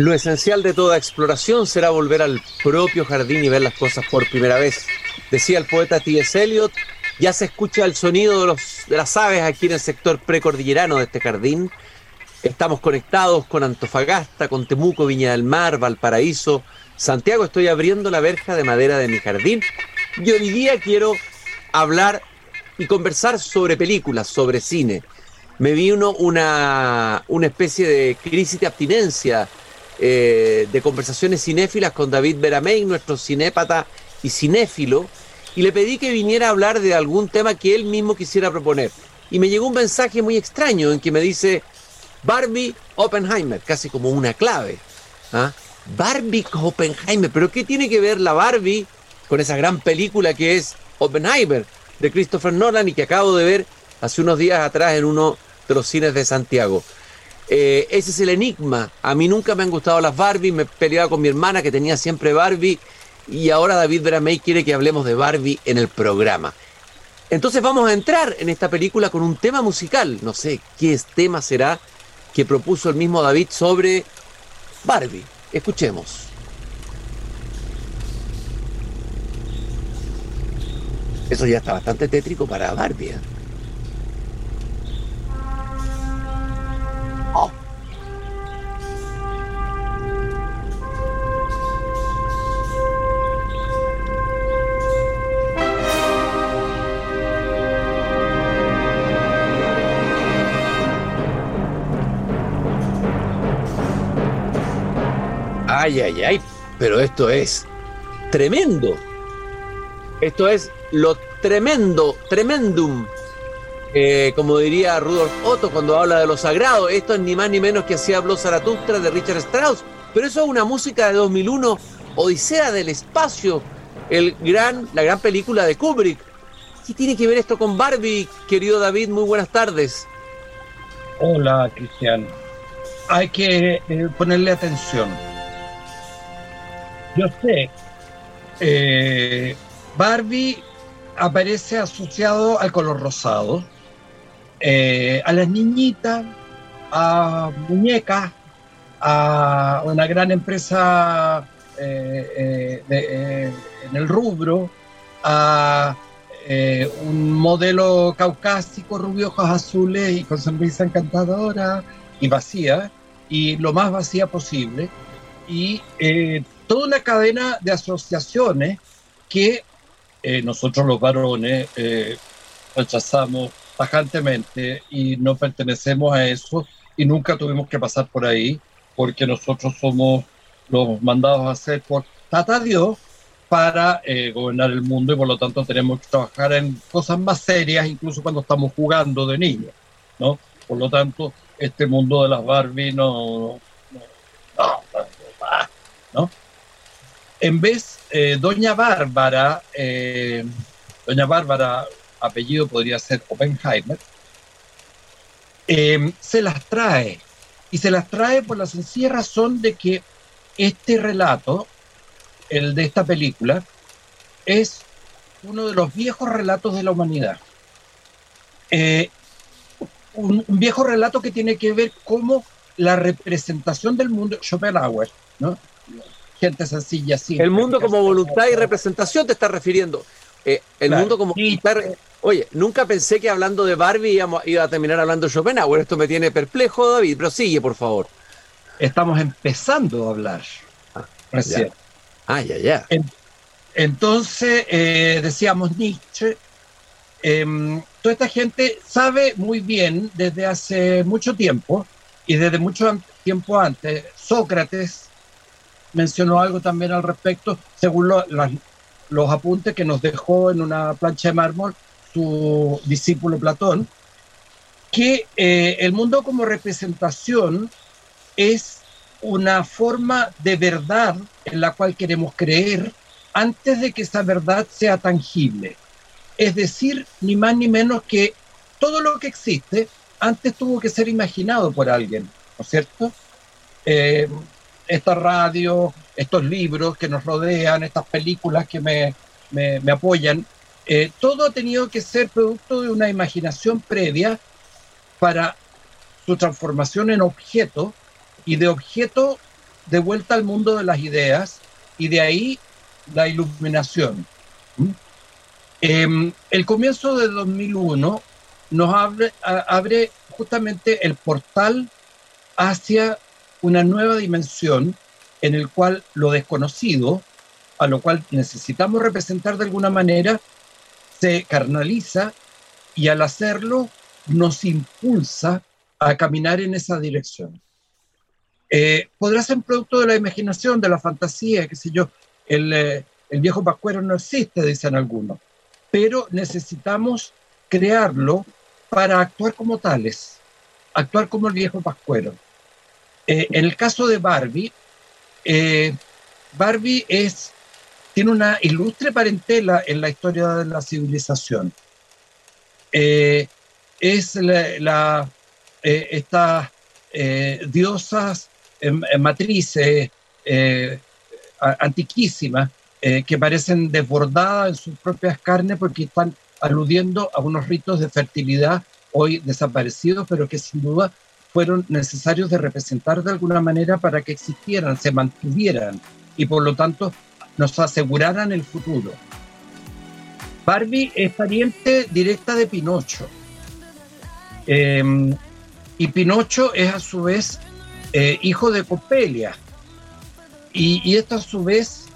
Lo esencial de toda exploración será volver al propio jardín y ver las cosas por primera vez. Decía el poeta T.S. Eliot, ya se escucha el sonido de, los, de las aves aquí en el sector precordillerano de este jardín. Estamos conectados con Antofagasta, con Temuco, Viña del Mar, Valparaíso, Santiago. Estoy abriendo la verja de madera de mi jardín. Y hoy día quiero hablar y conversar sobre películas, sobre cine. Me vi uno, una, una especie de crisis de abstinencia eh, de conversaciones cinéfilas con David Beramey, nuestro cinépata y cinéfilo, y le pedí que viniera a hablar de algún tema que él mismo quisiera proponer. Y me llegó un mensaje muy extraño en que me dice Barbie Oppenheimer, casi como una clave. ¿ah? Barbie Oppenheimer, pero ¿qué tiene que ver la Barbie con esa gran película que es Oppenheimer de Christopher Nolan y que acabo de ver hace unos días atrás en uno de los cines de Santiago? Eh, ese es el enigma. A mí nunca me han gustado las Barbie, me peleaba con mi hermana que tenía siempre Barbie y ahora David Bramey quiere que hablemos de Barbie en el programa. Entonces vamos a entrar en esta película con un tema musical. No sé qué tema será que propuso el mismo David sobre Barbie. Escuchemos. Eso ya está bastante tétrico para Barbie. ¿eh? Ay, ay, ay, pero esto es tremendo. Esto es lo tremendo, tremendum. Eh, como diría Rudolf Otto cuando habla de lo sagrado, esto es ni más ni menos que así habló Zaratustra de Richard Strauss. Pero eso es una música de 2001, Odisea del Espacio, el gran, la gran película de Kubrick. ¿Qué tiene que ver esto con Barbie, querido David? Muy buenas tardes. Hola, Cristian. Hay que eh, ponerle atención yo sé, eh, Barbie aparece asociado al color rosado, eh, a las niñitas, a muñecas, a una gran empresa eh, en el rubro, a un modelo caucásico, rubio, ojos azules y con sonrisa encantadora y vacía, y lo más vacía posible. Y toda una cadena de asociaciones que eh, nosotros los varones eh, rechazamos tajantemente y no pertenecemos a eso y nunca tuvimos que pasar por ahí porque nosotros somos los mandados a hacer por Tata Dios para eh, gobernar el mundo y por lo tanto tenemos que trabajar en cosas más serias incluso cuando estamos jugando de niños, ¿no? Por lo tanto, este mundo de las Barbie no, no, no, no en vez, eh, Doña Bárbara, eh, Doña Bárbara, apellido podría ser Oppenheimer, eh, se las trae. Y se las trae por la sencilla razón de que este relato, el de esta película, es uno de los viejos relatos de la humanidad. un, viejo relato que tiene que ver como la representación del mundo, Schopenhauer, ¿no? Gente sencilla, sí. El mundo como voluntad y representación te está refiriendo. Eh, el mundo como Oye, nunca pensé que hablando de Barbie íbamos, iba a terminar hablando de Schopenhauer. Esto me tiene perplejo, David, pero sigue, por favor. Estamos empezando a hablar. Ah, recién. Ah, ya, ya. entonces, eh, decíamos Nietzsche. Em, toda esta gente sabe muy bien desde hace mucho tiempo y desde mucho tiempo antes, Sócrates mencionó algo también al respecto, según los apuntes que nos dejó en una plancha de mármol su discípulo Platón, que eh, el mundo como representación es una forma de verdad en la cual queremos creer antes de que esa verdad sea tangible. Es decir, ni más ni menos que todo lo que existe antes tuvo que ser imaginado por alguien, ¿no es cierto? Eh, esta radio, estos libros que nos rodean, estas películas que me, me, apoyan, eh, todo ha tenido que ser producto de una imaginación previa para su transformación en objeto y de objeto de vuelta al mundo de las ideas y de ahí la iluminación. Em, el comienzo de 2001 nos abre, abre justamente el portal hacia una nueva dimensión en el cual lo desconocido, a lo cual necesitamos representar de alguna manera, se carnaliza y al hacerlo nos impulsa a caminar en esa dirección. Eh, podrá ser producto de la imaginación, de la fantasía, qué sé yo. El, eh, el viejo pascuero no existe, dicen algunos, pero necesitamos crearlo para actuar como tales, actuar como el viejo pascuero. Eh, en el caso de Barbie, eh, Barbie es, tiene una ilustre parentela en la historia de la civilización. Eh, es la, estas diosas matrices antiquísimas que parecen desbordadas en sus propias carnes porque están aludiendo a unos ritos de fertilidad hoy desaparecidos, pero que sin duda fueron necesarios de representar de alguna manera para que existieran, se mantuvieran y por lo tanto nos aseguraran el futuro. Barbie es pariente directa de Pinocho. Em, y Pinocho es a su vez eh, hijo de Copelia. Y, y esto a su vez,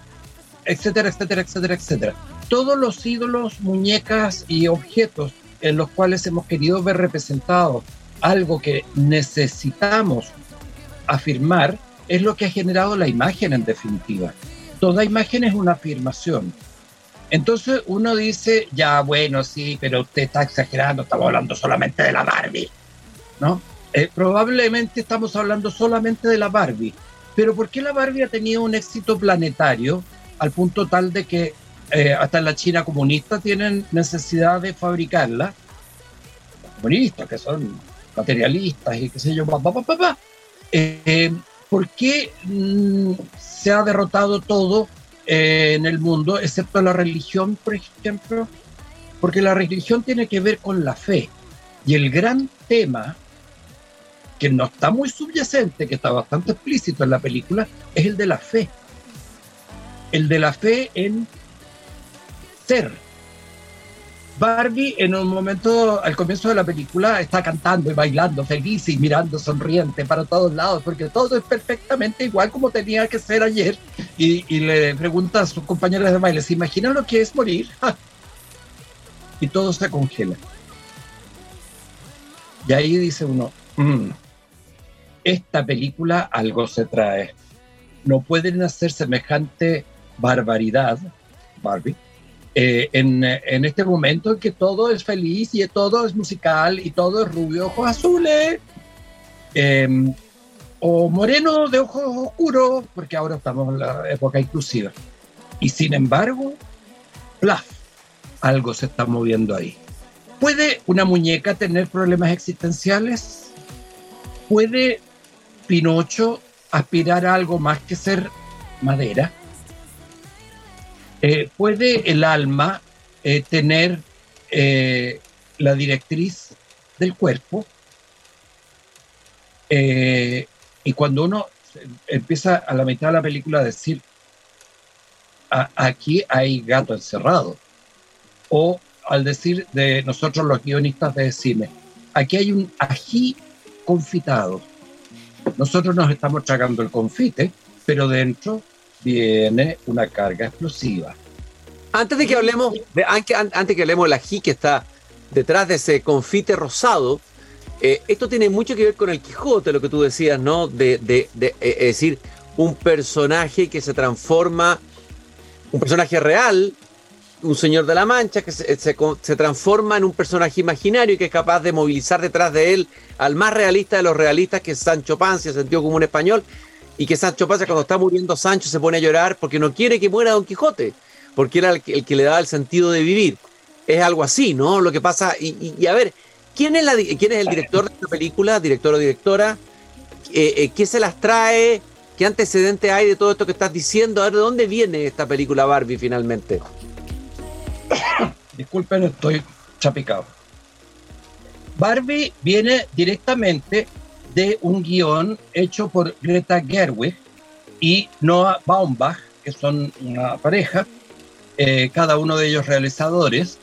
etcétera, etcétera, etcétera, etcétera. Todos los ídolos, muñecas y objetos en los cuales hemos querido ver representados algo que necesitamos afirmar es lo que ha generado la imagen en definitiva. Toda imagen es una afirmación. Entonces uno dice, ya bueno, sí, pero usted está exagerando, estamos hablando solamente de la Barbie, ¿no? Eh, probablemente estamos hablando solamente de la Barbie, pero ¿por qué la Barbie ha tenido un éxito planetario al punto tal de que eh, hasta la China comunista tienen necesidad de fabricarla? comunistas, que son materialistas y qué sé yo, papá, papá, papá. ¿Por qué mm, se ha derrotado todo eh, en el mundo, excepto la religión, por ejemplo? Porque la religión tiene que ver con la fe. Y el gran tema, que no está muy subyacente, que está bastante explícito en la película, es el de la fe. El de la fe en ser, Barbie en un momento, al comienzo de la película, está cantando y bailando feliz y mirando sonriente para todos lados, porque todo es perfectamente igual como tenía que ser ayer. Y, le pregunta a sus compañeros de baile, ¿se imaginan lo que es morir? y todo se congela. Y ahí dice uno, mm, esta película algo se trae. No pueden hacer semejante barbaridad, Barbie, eh, en, en, este momento en que todo es feliz y todo es musical y todo es rubio, ojos azules, em, o moreno de ojos oscuros, porque ahora estamos en la época inclusiva. Y sin embargo, plaf, algo se está moviendo ahí. ¿Puede una muñeca tener problemas existenciales? ¿Puede Pinocho aspirar a algo más que ser madera? Eh, ¿Puede el alma eh, tener eh, la directriz del cuerpo? y cuando uno empieza a la mitad de la película a decir, aquí hay gato encerrado, o al decir de nosotros los guionistas de cine, aquí hay un ají confitado. Nosotros nos estamos tragando el confite, pero dentro viene una carga explosiva. Antes de que hablemos, de, antes que hablemos la ají que está detrás de ese confite rosado, eh, esto tiene mucho que ver con el Quijote, lo que tú decías, ¿no? De, de, eh, es decir, un personaje que se transforma, un personaje real, un señor de la Mancha, que se, se, transforma en un personaje imaginario y que es capaz de movilizar detrás de él al más realista de los realistas, que es Sancho Panza, sentido común español, y que Sancho Panza cuando está muriendo Sancho se pone a llorar porque no quiere que muera Don Quijote, porque era el que, le daba el sentido de vivir. Es algo así, ¿no? Lo que pasa, y, a ver, ¿quién es, la, ¿quién es el director de esta película, director o directora? Eh, eh, ¿Qué se las trae? ¿Qué antecedente hay de todo esto que estás diciendo? A ver, ¿de dónde viene esta película Barbie finalmente? Disculpen, estoy chapicado. Barbie viene directamente de un guion hecho por Greta Gerwig, y Noah Baumbach, que son una pareja, eh, cada uno de ellos realizadores,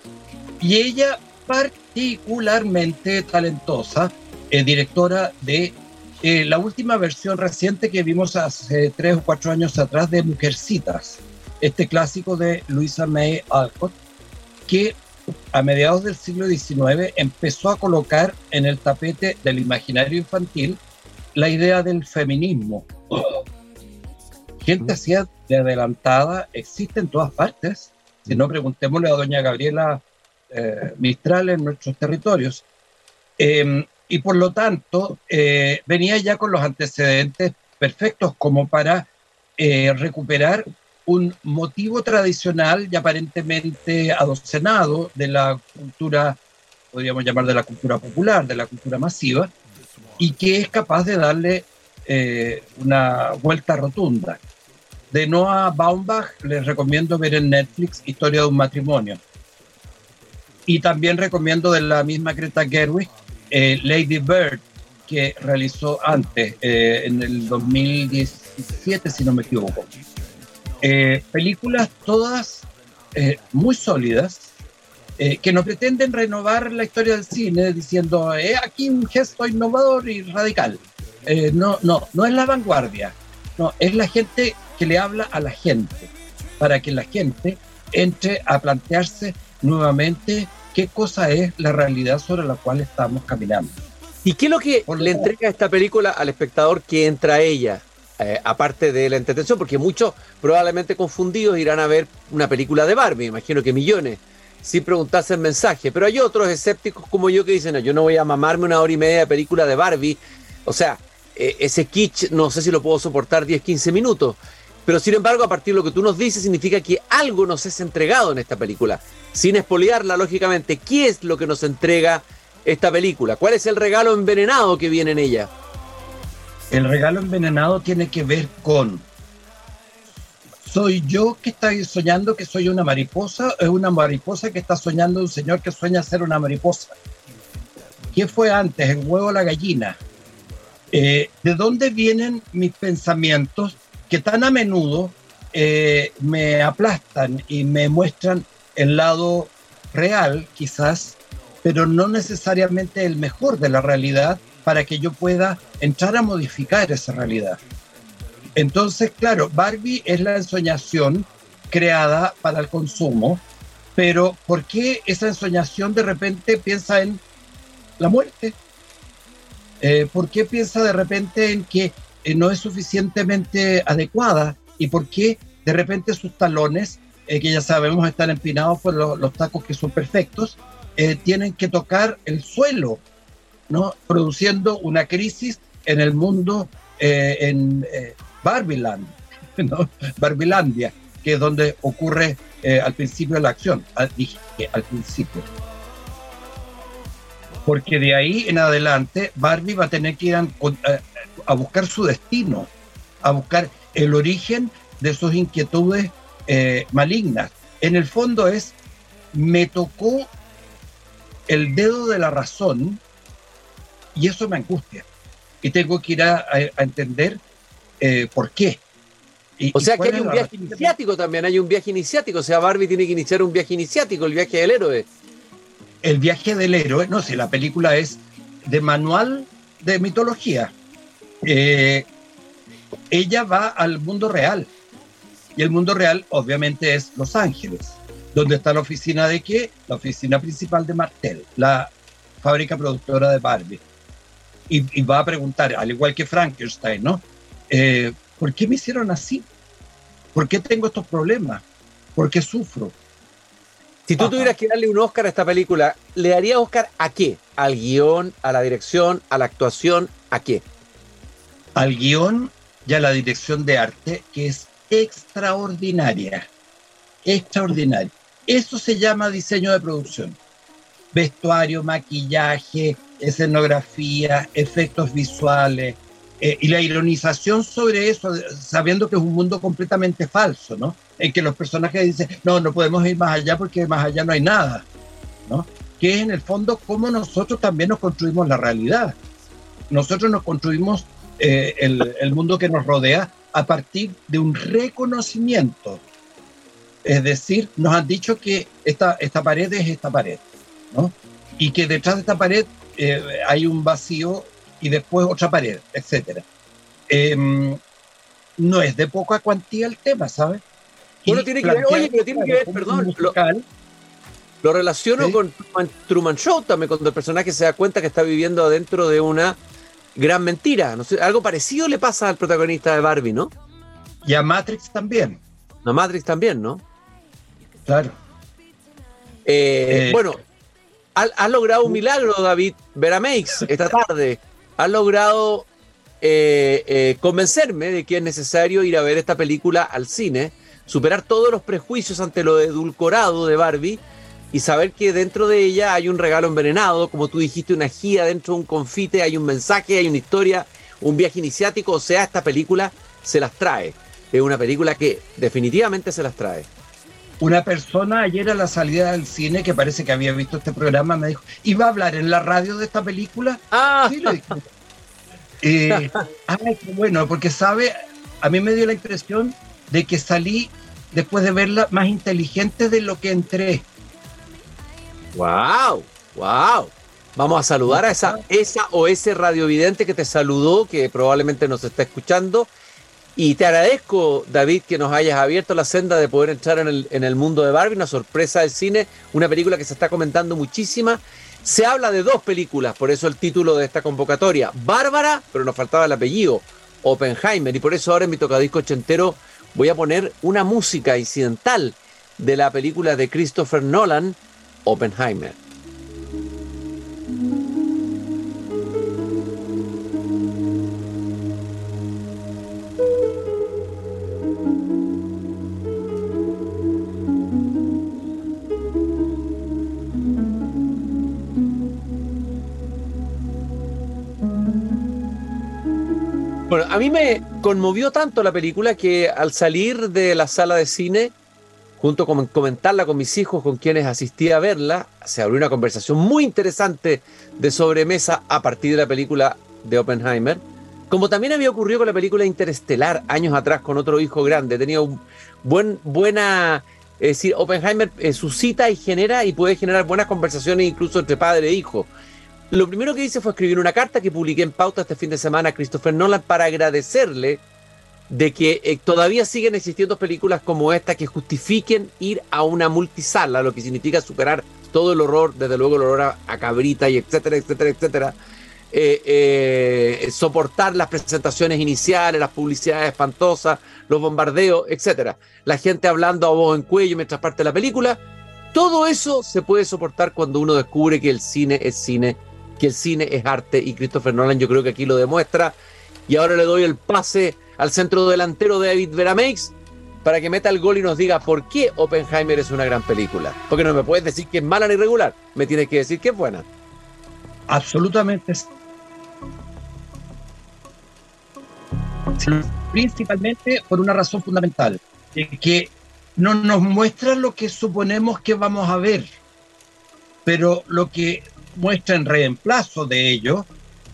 y ella particularmente talentosa, eh, directora de eh, la última versión reciente que vimos hace tres o cuatro años atrás de Mujercitas, este clásico de Louisa May Alcott, que a mediados del siglo XIX empezó a colocar en el tapete del imaginario infantil la idea del feminismo. Gente así de adelantada existe en todas partes. Si no, preguntémosle a doña Gabriela eh, Mistral en nuestros territorios. Em, y por lo tanto, eh, venía ya con los antecedentes perfectos como para eh, recuperar un motivo tradicional y aparentemente adocenado de la cultura, podríamos llamar de la cultura popular, de la cultura masiva, y que es capaz de darle una vuelta rotunda. De Noah Baumbach les recomiendo ver en Netflix Historia de un matrimonio. Y también recomiendo de la misma Greta Gerwig eh, Lady Bird, que realizó antes, eh, en el 2017, si no me equivoco. Eh, películas todas muy sólidas, que no pretenden renovar la historia del cine diciendo, aquí un gesto innovador y radical. no, no, no es la vanguardia, no, es la gente que le habla a la gente, para que la gente entre a plantearse nuevamente qué cosa es la realidad sobre la cual estamos caminando. ¿Y qué es lo que le entrega esta película al espectador que entra a ella? Eh, aparte de la entretención, porque muchos probablemente confundidos irán a ver una película de Barbie, imagino que millones, sin preguntarse el mensaje. Pero hay otros escépticos como yo que dicen, no, yo no voy a mamarme una hora y media de película de Barbie. O sea, eh, ese kitsch no sé si lo puedo soportar 10, 15 minutos. Pero sin embargo, a partir de lo que tú nos dices, significa que algo nos es entregado en esta película. Sin espoliarla, lógicamente, ¿qué es lo que nos entrega esta película? ¿Cuál es el regalo envenenado que viene en ella? El regalo envenenado tiene que ver con ¿Soy yo que está soñando que soy una mariposa? ¿Es una mariposa que está soñando un señor que sueña ser una mariposa? ¿Qué fue antes, el huevo o la gallina? Eh, ¿De dónde vienen mis pensamientos que tan a menudo eh, me aplastan y me muestran el lado real, quizás, pero no necesariamente el mejor de la realidad para que yo pueda entrar a modificar esa realidad. Entonces, claro, Barbie es la ensoñación creada para el consumo, pero ¿por qué esa ensoñación de repente piensa en la muerte? Eh, ¿Por qué piensa de repente en que eh, no es suficientemente adecuada y por qué de repente sus talones, eh, que ya sabemos están empinados por los tacos que son perfectos, tienen que tocar el suelo, produciendo una crisis en el mundo, en Barbiland, ¿no? Barbilandia, que es donde ocurre al principio de la acción, al, dije al principio porque de ahí en adelante Barbie va a tener que ir a, a buscar su destino, a buscar el origen de sus inquietudes eh, malignas. En el fondo es, me tocó el dedo de la razón y eso me angustia. Y tengo que ir a, entender eh, por qué. o sea que hay un viaje iniciático también, hay un viaje iniciático, o sea, Barbie tiene que iniciar un viaje iniciático, el viaje del héroe. El viaje del héroe, no sé, la película es de manual de mitología. Eh, ella va al mundo real. Y el mundo real obviamente es Los Ángeles, donde está la oficina de qué? La oficina principal de Martel, la fábrica productora de Barbie. Y, va a preguntar, al igual que Frankenstein, ¿no? Eh, ¿Por qué me hicieron así? ¿Por qué tengo estos problemas? ¿Por qué sufro? Si tú tuvieras que darle un Oscar a esta película, ¿le daría Oscar a qué? ¿Al guion, a la dirección, a la actuación, a qué? al guion y a la dirección de arte, que es extraordinaria. Extraordinaria. Eso se llama diseño de producción. Vestuario, maquillaje, escenografía, efectos visuales, eh, y la ironización sobre eso, sabiendo que es un mundo completamente falso, ¿no? En que los personajes dicen, no, no podemos ir más allá porque más allá no hay nada, ¿no? Que es en el fondo cómo nosotros también nos construimos la realidad. Nosotros nos construimos eh, el, mundo que nos rodea a partir de un reconocimiento. Es decir, nos han dicho que esta, esta pared es esta pared, ¿no? Y que detrás de esta pared eh, hay un vacío y después otra pared, etc. Em, no es de poca cuantía el tema, ¿sabes? Bueno, tiene que ver, oye, pero tiene que ver, perdón, lo, relaciono con Truman Show también, cuando el personaje se da cuenta que está viviendo adentro de una gran mentira. No algo parecido le pasa al protagonista de Barbie, ¿no? Y a Matrix también. A Matrix también, ¿no? Claro. Eh, eh, bueno, has, logrado un milagro, David Verameix, esta tarde. Has logrado eh, convencerme de que es necesario ir a ver esta película al cine, superar todos los prejuicios ante lo edulcorado de Barbie y saber que dentro de ella hay un regalo envenenado, como tú dijiste, una guía dentro de un confite, hay un mensaje, hay una historia, un viaje iniciático, o sea, esta película se las trae. Es una película que definitivamente se las trae. Una persona ayer a la salida del cine que parece que había visto este programa me dijo, ¿iba a hablar en la radio de esta película? Ah, sí, eh, ay, qué bueno, porque sabe, a mí me dio la impresión de que salí después de verla más inteligente de lo que entré. ¡Wow! ¡Wow! Vamos a saludar a esa, esa o ese radiovidente que te saludó, que probablemente nos está escuchando. Y te agradezco, David, que nos hayas abierto la senda de poder entrar en el, en el mundo de Barbie, una sorpresa del cine, una película que se está comentando muchísima. Se habla de dos películas, por eso el título de esta convocatoria. Bárbara, pero nos faltaba el apellido, Oppenheimer. Y por eso ahora en mi tocadisco ochentero voy a poner una música incidental de la película de Christopher Nolan, Oppenheimer. A mí me conmovió tanto la película que al salir de la sala de cine junto con comentarla con mis hijos, con quienes asistí a verla, se abrió una conversación muy interesante de sobremesa a partir de la película de Oppenheimer, como también había ocurrido con la película Interestelar años atrás con otro hijo grande. Tenía un buen, buena, es decir, Oppenheimer eh, suscita y genera y puede generar buenas conversaciones incluso entre padre e hijo. Lo primero que hice fue escribir una carta que publiqué en pauta este fin de semana a Christopher Nolan para agradecerle de que eh, todavía siguen existiendo películas como esta que justifiquen ir a una multisala, lo que significa superar todo el horror, desde luego el horror a, cabrita y etcétera, etcétera, etcétera. Eh, eh, soportar las presentaciones iniciales, las publicidades espantosas, los bombardeos, etcétera. La gente hablando a voz en cuello mientras parte la película. Todo eso se puede soportar cuando uno descubre que el cine es cine, que el cine es arte y Christopher Nolan yo creo que aquí lo demuestra. Y ahora le doy el pase al centro delantero David Verameix para que meta el gol y nos diga por qué Oppenheimer es una gran película. Porque no me puedes decir que es mala ni regular, me tienes que decir que es buena. Absolutamente. Principalmente por una razón fundamental, que no nos muestra lo que suponemos que vamos a ver, pero lo que muestra en reemplazo de ello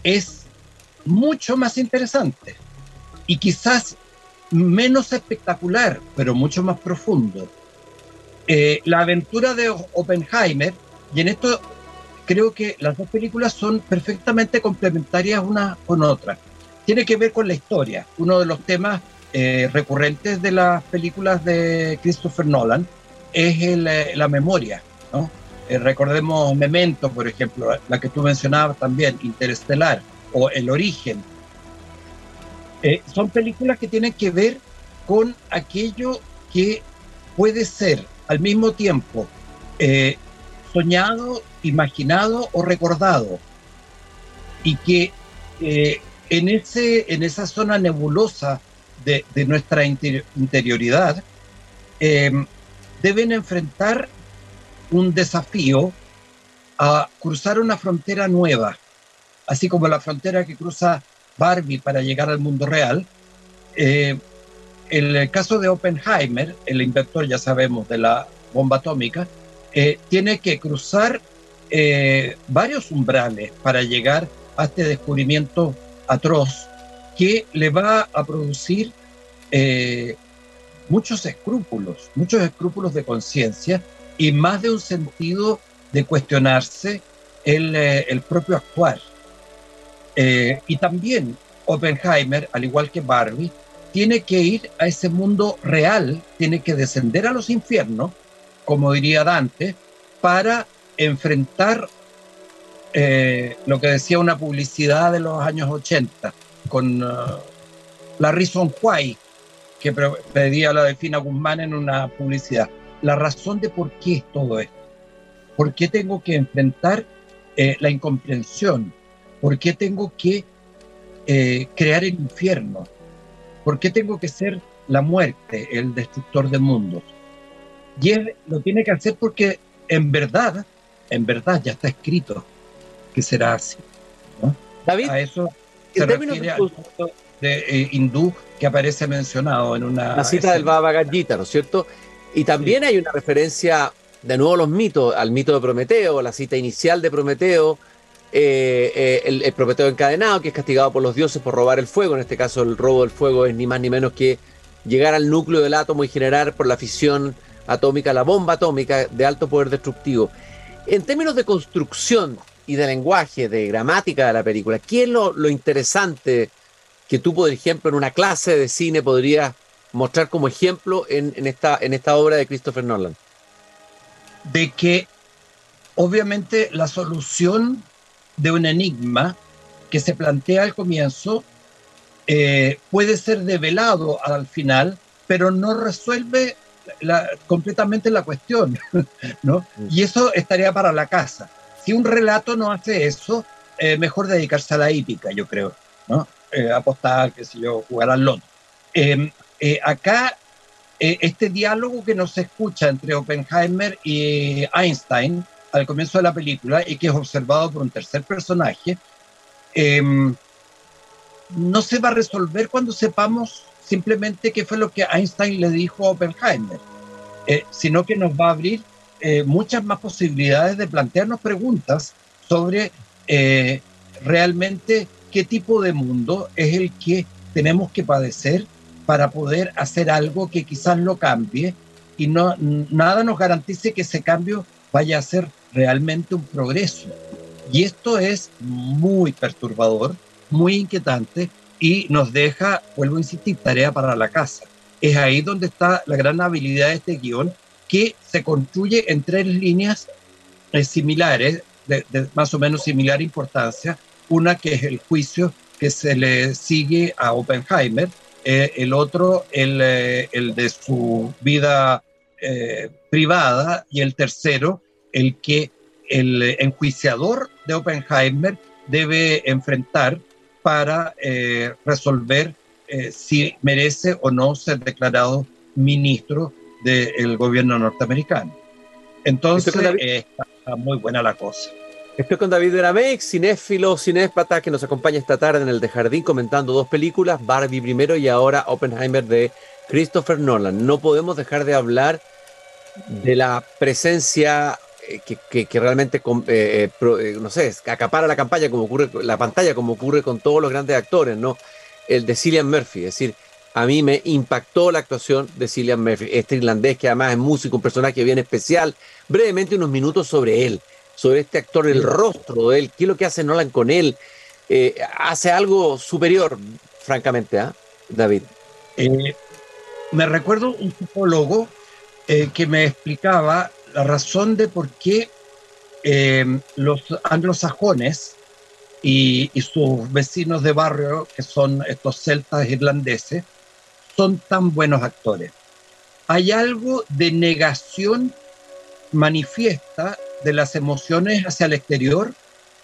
es mucho más interesante y quizás menos espectacular, pero mucho más profundo. Eh, la aventura de Oppenheimer, y en esto creo que las dos películas son perfectamente complementarias una con otra. Tiene que ver con la historia. Uno de los temas eh, recurrentes de las películas de Christopher Nolan es eh, la memoria. ¿no? Recordemos Memento, por ejemplo, la que tú mencionabas también, Interestelar, o El Origen, eh, son películas que tienen que ver con aquello que puede ser al mismo tiempo eh, soñado, imaginado o recordado. Y que eh, en, ese, en esa zona nebulosa de, nuestra interioridad deben enfrentar un desafío a cruzar una frontera nueva, así como la frontera que cruza Barbie para llegar al mundo real. Eh, el caso de Oppenheimer, el inventor, ya sabemos, de la bomba atómica, eh, tiene que cruzar eh, varios umbrales para llegar a este descubrimiento atroz que le va a producir muchos escrúpulos, muchos escrúpulos de conciencia y más de un sentido de cuestionarse el, eh, el propio actuar. Eh, y también Oppenheimer, al igual que Barbie, tiene que ir a ese mundo real, tiene que descender a los infiernos, como diría Dante, para enfrentar eh, lo que decía una publicidad de los años 80 con la Reason Why, que pedía la Delfina Guzmán en una publicidad. La razón de por qué es todo esto. ¿Por qué tengo que enfrentar eh, la incomprensión? ¿Por qué tengo que eh, crear el infierno? ¿Por qué tengo que ser la muerte, el destructor de mundos? Y él lo tiene que hacer porque en verdad, en verdad ya está escrito que será así. David, a eso se refiere al de eh, hindú que aparece mencionado en una... La cita del Baba Gita, ¿no es cierto? Y también hay una referencia, de nuevo los mitos, al mito de Prometeo, la cita inicial de Prometeo, eh, eh, el, Prometeo encadenado, que es castigado por los dioses por robar el fuego. En este caso, el robo del fuego es ni más ni menos que llegar al núcleo del átomo y generar por la fisión atómica la bomba atómica de alto poder destructivo. En términos de construcción y de lenguaje, de gramática de la película, ¿qué es lo, lo interesante que tú, por ejemplo, en una clase de cine podrías mostrar como ejemplo en, esta, en esta obra de Christopher Nolan? De que obviamente la solución de un enigma que se plantea al comienzo eh, puede ser develado al final, pero no resuelve completamente la cuestión, ¿no? Mm. Y eso estaría para la casa. Si un relato no hace eso, eh, mejor dedicarse a la hípica, yo creo, ¿no? Eh, apostar, qué sé yo, jugar al loto. Eh, acá, este diálogo que nos escucha entre Oppenheimer y Einstein al comienzo de la película y que es observado por un tercer personaje, em, no se va a resolver cuando sepamos simplemente qué fue lo que Einstein le dijo a Oppenheimer, eh, sino que nos va a abrir eh, muchas más posibilidades de plantearnos preguntas sobre eh, realmente qué tipo de mundo es el que tenemos que padecer para poder hacer algo que quizás lo cambie y no nada nos garantice que ese cambio vaya a ser realmente un progreso. Y esto es muy perturbador, muy inquietante y nos deja, vuelvo a insistir, tarea para la casa. Es ahí donde está la gran habilidad de este guion, que se construye en tres líneas eh, similares, de, más o menos similar importancia. Una que es el juicio que se le sigue a Oppenheimer, eh, el otro el, eh, el, de su vida privada y el tercero el que el enjuiciador de Oppenheimer debe enfrentar para eh, resolver eh, si merece o no ser declarado ministro del gobierno norteamericano. Entonces, está muy buena la cosa. Estoy con David Deramex, cinéfilo, cinéspata, que nos acompaña esta tarde en el de Jardín comentando dos películas, Barbie primero y ahora Oppenheimer de Christopher Nolan. No podemos dejar de hablar de la presencia eh, que, realmente, eh, eh, no sé, acapara la campaña como ocurre, la pantalla como ocurre con todos los grandes actores, ¿no? El de Cillian Murphy, es decir, a mí me impactó la actuación de Cillian Murphy, este irlandés que además es músico, un personaje bien especial. Brevemente unos minutos sobre él, sobre este actor, el rostro de él, qué es lo que hace Nolan con él. hace algo superior, francamente, ¿ah, David? me recuerdo un psicólogo que me explicaba la razón de por qué eh, los anglosajones y, sus vecinos de barrio, que son estos celtas irlandeses, son tan buenos actores. Hay algo de negación manifiesta de las emociones hacia el exterior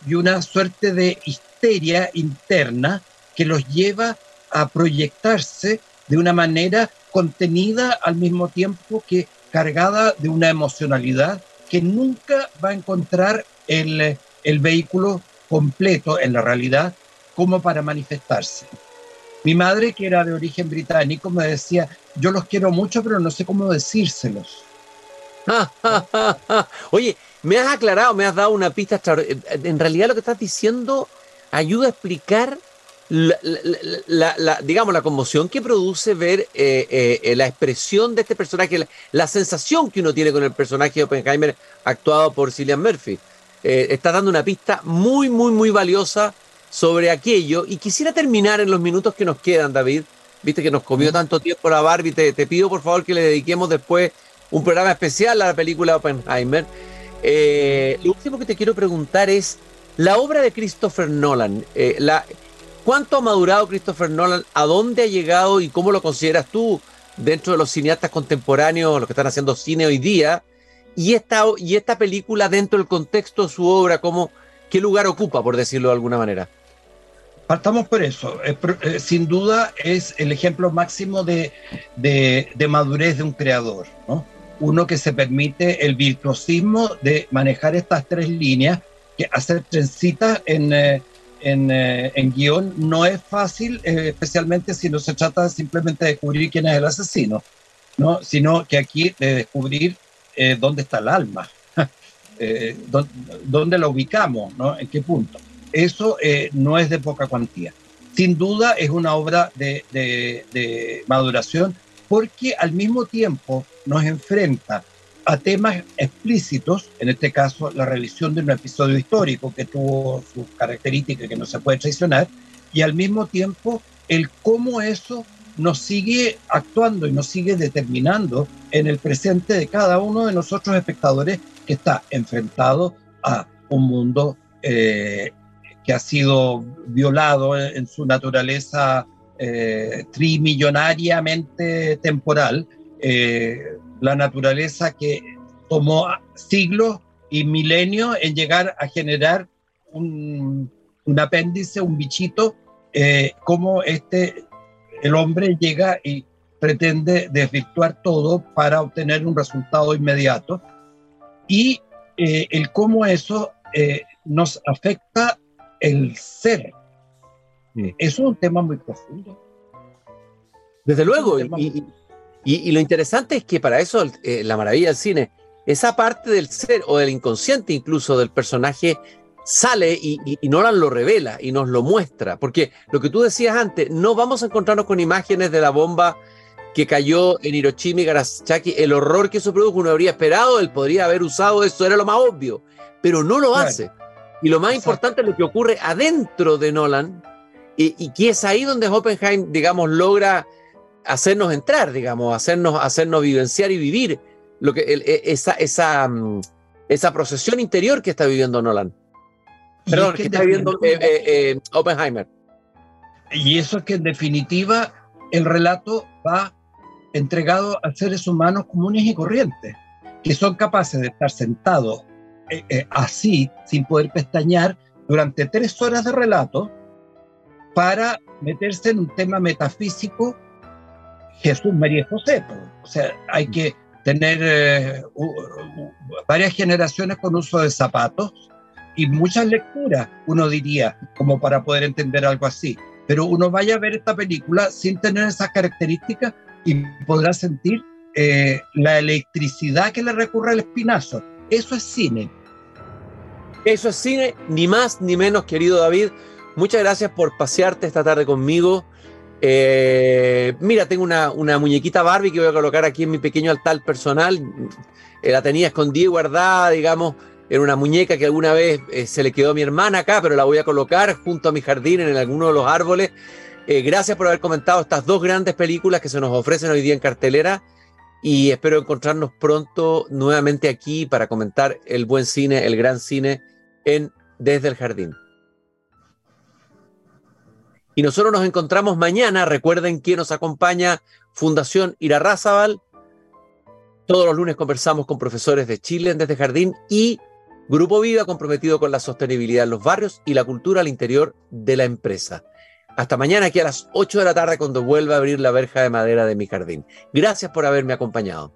y una suerte de histeria interna que los lleva a proyectarse de una manera contenida al mismo tiempo que cargada de una emocionalidad que nunca va a encontrar el, el vehículo completo en la realidad como para manifestarse. Mi madre, que era de origen británico, me decía, yo los quiero mucho, pero no sé cómo decírselos. Oye, me has aclarado, me has dado una pista. En realidad lo que estás diciendo ayuda a explicar la, digamos, la conmoción que produce ver eh, eh, la expresión de este personaje, la, sensación que uno tiene con el personaje de Oppenheimer actuado por Cillian Murphy. Eh, está dando una pista muy, muy, muy valiosa sobre aquello. Y quisiera terminar en los minutos que nos quedan, David. Viste que nos comió tanto tiempo la Barbie. Te, te pido, por favor, que le dediquemos después un programa especial a la película Oppenheimer. Lo último que te quiero preguntar es la obra de Christopher Nolan. la, ¿Cuánto ha madurado Christopher Nolan? ¿A dónde ha llegado y cómo lo consideras tú dentro de los cineastas contemporáneos, los que están haciendo cine hoy día? Y esta, y esta película dentro del contexto de su obra, ¿cómo, ¿qué lugar ocupa, por decirlo de alguna manera? Partamos por eso. Eh, sin duda es el ejemplo máximo de, madurez de un creador, ¿no? Uno que se permite el virtuosismo de manejar estas tres líneas, que hacer trencitas en... Eh, eh, en, guion no es fácil, eh, especialmente si no se trata simplemente de descubrir quién es el asesino, ¿no? sino que aquí de descubrir eh, dónde está el alma, dónde, dónde, la ubicamos, ¿no? en qué punto. Eso no es de poca cuantía. Sin duda es una obra de, de maduración porque al mismo tiempo nos enfrenta a temas explícitos, en este caso la revisión de un episodio histórico que tuvo sus características que no se puede traicionar, y al mismo tiempo el cómo eso nos sigue actuando y nos sigue determinando en el presente de cada uno de nosotros espectadores que está enfrentado a un mundo eh, que ha sido violado en, su naturaleza eh, trimillonariamente temporal, eh, la naturaleza que tomó siglos y milenios en llegar a generar un, apéndice, un bichito, eh, como este, el hombre llega y pretende desvirtuar todo para obtener un resultado inmediato y eh, el cómo eso nos afecta el ser. Eso es un tema muy profundo. Desde luego, y, y, lo interesante es que para eso eh, la maravilla del cine, esa parte del ser o del inconsciente incluso del personaje sale y, y, Nolan lo revela y nos lo muestra. Porque lo que tú decías antes, no vamos a encontrarnos con imágenes de la bomba que cayó en Hiroshima y Nagasaki, el horror que eso produjo, uno habría esperado, él podría haber usado eso, era lo más obvio, pero no lo hace. Y lo más importante es lo que ocurre adentro de Nolan, y, y, que es ahí donde Oppenheim, digamos, logra hacernos entrar, digamos, hacernos, hacernos vivenciar y vivir lo que, e, esa, esa, mm, esa procesión interior que está viviendo Nolan. Perdón, que, está viviendo eh, eh, eh, Oppenheimer. Y eso es que en definitiva el relato va entregado a seres humanos comunes y corrientes, que son capaces de estar sentados así, sin poder pestañear, durante tres horas de relato, para meterse en un tema metafísico Jesús, María José. O sea, hay que tener eh, varias generaciones con uso de zapatos y muchas lecturas, uno diría, como para poder entender algo así. Pero uno vaya a ver esta película sin tener esas características y podrá sentir eh, la electricidad que le recurre al espinazo. Eso es cine. Eso es cine, ni más ni menos, querido David. Muchas gracias por pasearte esta tarde conmigo. Eh, mira, tengo una, muñequita Barbie que voy a colocar aquí en mi pequeño altar personal. Eh, la tenía escondida y guardada, digamos, en una muñeca que alguna vez eh, se le quedó a mi hermana acá, pero la voy a colocar junto a mi jardín en alguno de los árboles. gracias por haber comentado estas dos grandes películas que se nos ofrecen hoy día en cartelera y espero encontrarnos pronto nuevamente aquí para comentar el buen cine, el gran cine en Desde el Jardín. Y nosotros nos encontramos mañana. Recuerden que nos acompaña Fundación Irarrázaval. Todos los lunes conversamos con profesores de Chile desde Jardín y Grupo Vida comprometido con la sostenibilidad en los barrios y la cultura al interior de la empresa. Hasta mañana aquí a las 8 de la tarde cuando vuelva a abrir la verja de madera de mi jardín. Gracias por haberme acompañado.